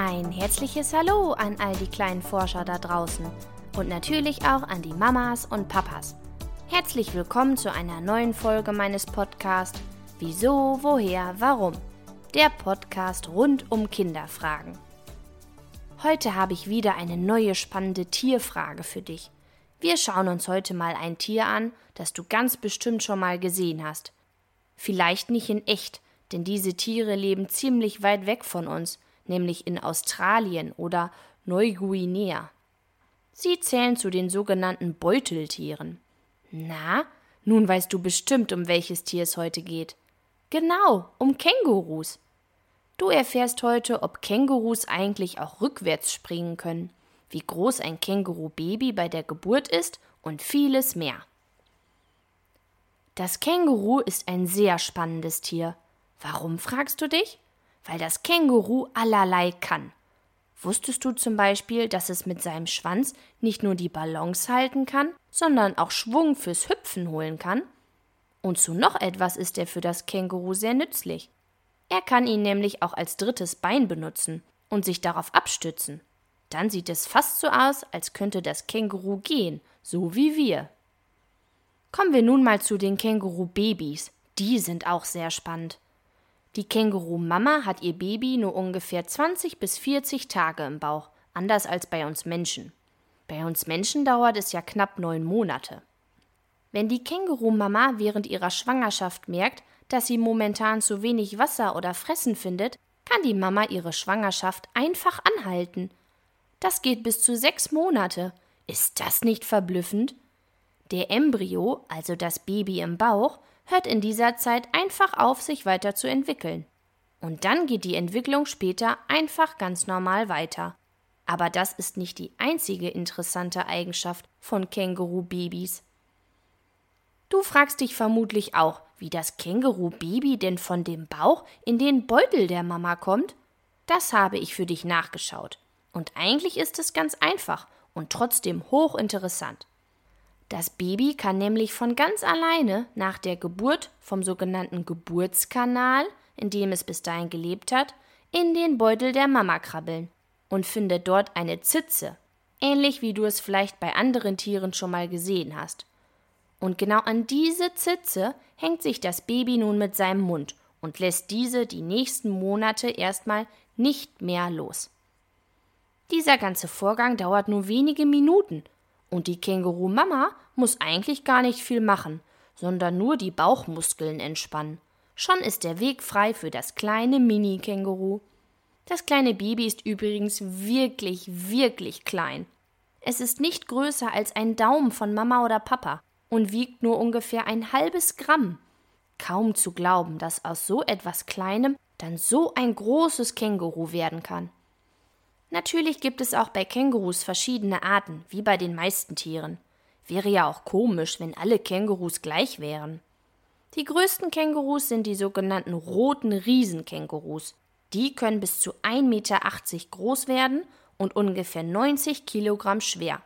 Ein herzliches Hallo an all die kleinen Forscher da draußen und natürlich auch an die Mamas und Papas. Herzlich willkommen zu einer neuen Folge meines Podcasts Wieso, woher, warum? Der Podcast rund um Kinderfragen. Heute habe ich wieder eine neue spannende Tierfrage für dich. Wir schauen uns heute mal ein Tier an, das du ganz bestimmt schon mal gesehen hast. Vielleicht nicht in echt, denn diese Tiere leben ziemlich weit weg von uns, nämlich in Australien oder Neuguinea. Sie zählen zu den sogenannten Beuteltieren. Na, nun weißt du bestimmt, um welches Tier es heute geht. Genau, um Kängurus. Du erfährst heute, ob Kängurus eigentlich auch rückwärts springen können, wie groß ein Känguru-Baby bei der Geburt ist und vieles mehr. Das Känguru ist ein sehr spannendes Tier. Warum fragst du dich? Weil das Känguru allerlei kann. Wusstest du zum Beispiel, dass es mit seinem Schwanz nicht nur die Ballons halten kann, sondern auch Schwung fürs Hüpfen holen kann? Und zu noch etwas ist er für das Känguru sehr nützlich. Er kann ihn nämlich auch als drittes Bein benutzen und sich darauf abstützen. Dann sieht es fast so aus, als könnte das Känguru gehen, so wie wir. Kommen wir nun mal zu den Känguru-Babys. Die sind auch sehr spannend. Die Känguru-Mama hat ihr Baby nur ungefähr 20 bis 40 Tage im Bauch, anders als bei uns Menschen. Bei uns Menschen dauert es ja knapp neun Monate. Wenn die Känguru-Mama während ihrer Schwangerschaft merkt, dass sie momentan zu wenig Wasser oder Fressen findet, kann die Mama ihre Schwangerschaft einfach anhalten. Das geht bis zu sechs Monate. Ist das nicht verblüffend? Der Embryo, also das Baby im Bauch, hört in dieser Zeit einfach auf, sich weiter zu entwickeln. Und dann geht die Entwicklung später einfach ganz normal weiter. Aber das ist nicht die einzige interessante Eigenschaft von Känguru-Babys. Du fragst dich vermutlich auch, wie das Känguru-Baby denn von dem Bauch in den Beutel der Mama kommt? Das habe ich für dich nachgeschaut. Und eigentlich ist es ganz einfach und trotzdem hochinteressant. Das Baby kann nämlich von ganz alleine nach der Geburt vom sogenannten Geburtskanal, in dem es bis dahin gelebt hat, in den Beutel der Mama krabbeln und findet dort eine Zitze, ähnlich wie du es vielleicht bei anderen Tieren schon mal gesehen hast. Und genau an diese Zitze hängt sich das Baby nun mit seinem Mund und lässt diese die nächsten Monate erstmal nicht mehr los. Dieser ganze Vorgang dauert nur wenige Minuten und die Känguru-Mama muss eigentlich gar nicht viel machen, sondern nur die Bauchmuskeln entspannen. Schon ist der Weg frei für das kleine Mini-Känguru. Das kleine Baby ist übrigens wirklich, wirklich klein. Es ist nicht größer als ein Daumen von Mama oder Papa und wiegt nur ungefähr ein halbes Gramm. Kaum zu glauben, dass aus so etwas Kleinem dann so ein großes Känguru werden kann. Natürlich gibt es auch bei Kängurus verschiedene Arten, wie bei den meisten Tieren. Wäre ja auch komisch, wenn alle Kängurus gleich wären. Die größten Kängurus sind die sogenannten roten Riesenkängurus. Die können bis zu 1,80 Meter groß werden und ungefähr 90 Kilogramm schwer.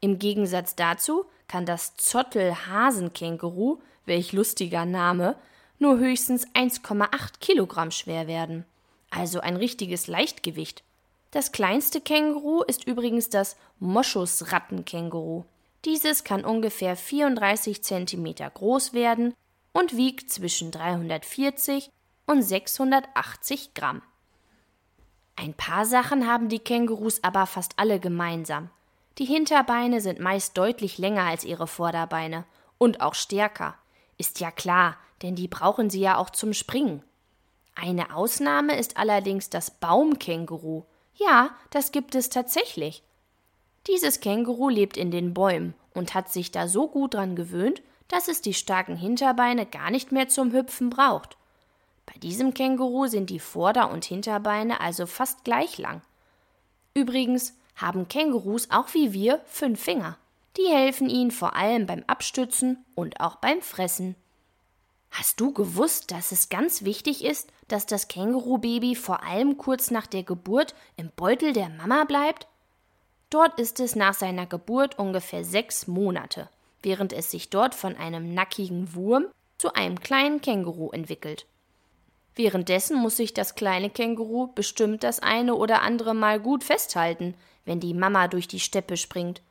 Im Gegensatz dazu kann das Zottelhasenkänguru, welch lustiger Name, nur höchstens 1,8 Kilogramm schwer werden. Also ein richtiges Leichtgewicht. Das kleinste Känguru ist übrigens das Moschusrattenkänguru. Dieses kann ungefähr 34 cm groß werden und wiegt zwischen 340 und 680 Gramm. Ein paar Sachen haben die Kängurus aber fast alle gemeinsam. Die Hinterbeine sind meist deutlich länger als ihre Vorderbeine und auch stärker. Ist ja klar, denn die brauchen sie ja auch zum Springen. Eine Ausnahme ist allerdings das Baumkänguru. Ja, das gibt es tatsächlich. Dieses Känguru lebt in den Bäumen und hat sich da so gut dran gewöhnt, dass es die starken Hinterbeine gar nicht mehr zum Hüpfen braucht. Bei diesem Känguru sind die Vorder- und Hinterbeine also fast gleich lang. Übrigens haben Kängurus auch wie wir fünf Finger. Die helfen ihnen vor allem beim Abstützen und auch beim Fressen. Hast du gewusst, dass es ganz wichtig ist, dass das Kängurubaby vor allem kurz nach der Geburt im Beutel der Mama bleibt? Dort ist es nach seiner Geburt ungefähr sechs Monate, während es sich dort von einem nackigen Wurm zu einem kleinen Känguru entwickelt. Währenddessen muss sich das kleine Känguru bestimmt das eine oder andere Mal gut festhalten, wenn die Mama durch die Steppe springt.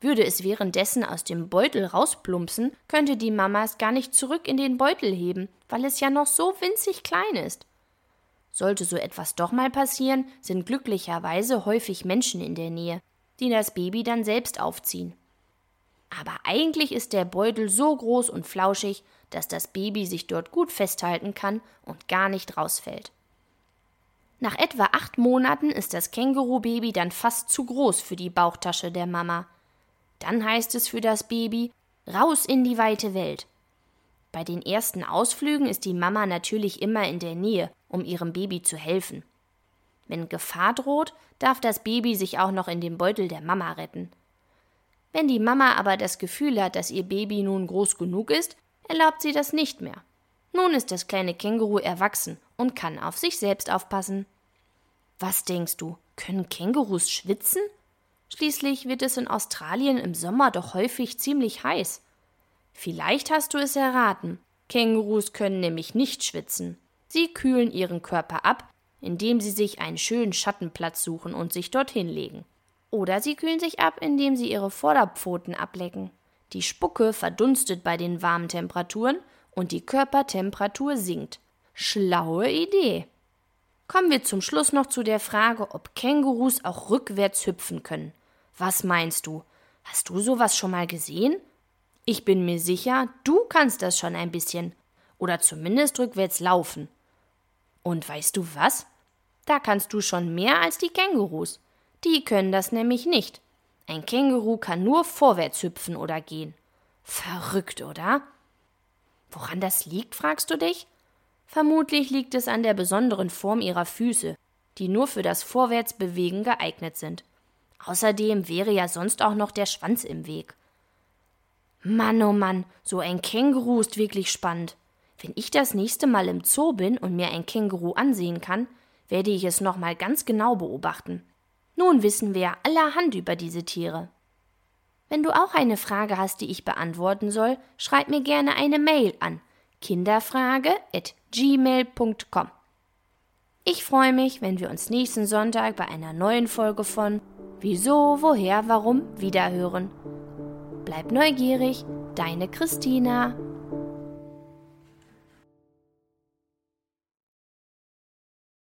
Würde es währenddessen aus dem Beutel rausplumpsen, könnte die Mama es gar nicht zurück in den Beutel heben, weil es ja noch so winzig klein ist. Sollte so etwas doch mal passieren, sind glücklicherweise häufig Menschen in der Nähe, die das Baby dann selbst aufziehen. Aber eigentlich ist der Beutel so groß und flauschig, dass das Baby sich dort gut festhalten kann und gar nicht rausfällt. Nach etwa acht Monaten ist das Kängurubaby dann fast zu groß für die Bauchtasche der Mama. Dann heißt es für das Baby raus in die weite Welt. Bei den ersten Ausflügen ist die Mama natürlich immer in der Nähe, um ihrem Baby zu helfen. Wenn Gefahr droht, darf das Baby sich auch noch in den Beutel der Mama retten. Wenn die Mama aber das Gefühl hat, dass ihr Baby nun groß genug ist, erlaubt sie das nicht mehr. Nun ist das kleine Känguru erwachsen und kann auf sich selbst aufpassen. Was denkst du, können Kängurus schwitzen? Schließlich wird es in Australien im Sommer doch häufig ziemlich heiß. Vielleicht hast du es erraten. Kängurus können nämlich nicht schwitzen. Sie kühlen ihren Körper ab, indem sie sich einen schönen Schattenplatz suchen und sich dorthin legen. Oder sie kühlen sich ab, indem sie ihre Vorderpfoten ablecken. Die Spucke verdunstet bei den warmen Temperaturen und die Körpertemperatur sinkt. Schlaue Idee. Kommen wir zum Schluss noch zu der Frage, ob Kängurus auch rückwärts hüpfen können. Was meinst du? Hast du sowas schon mal gesehen? Ich bin mir sicher, du kannst das schon ein bisschen. Oder zumindest rückwärts laufen. Und weißt du was? Da kannst du schon mehr als die Kängurus. Die können das nämlich nicht. Ein Känguru kann nur vorwärts hüpfen oder gehen. Verrückt, oder? Woran das liegt, fragst du dich? Vermutlich liegt es an der besonderen Form ihrer Füße, die nur für das Vorwärtsbewegen geeignet sind. Außerdem wäre ja sonst auch noch der Schwanz im Weg. Mann, oh Mann, so ein Känguru ist wirklich spannend. Wenn ich das nächste Mal im Zoo bin und mir ein Känguru ansehen kann, werde ich es nochmal ganz genau beobachten. Nun wissen wir allerhand über diese Tiere. Wenn du auch eine Frage hast, die ich beantworten soll, schreib mir gerne eine Mail an kinderfrage@gmail.com. Ich freue mich, wenn wir uns nächsten Sonntag bei einer neuen Folge von Wieso, woher, warum wiederhören. Bleib neugierig, deine Christina.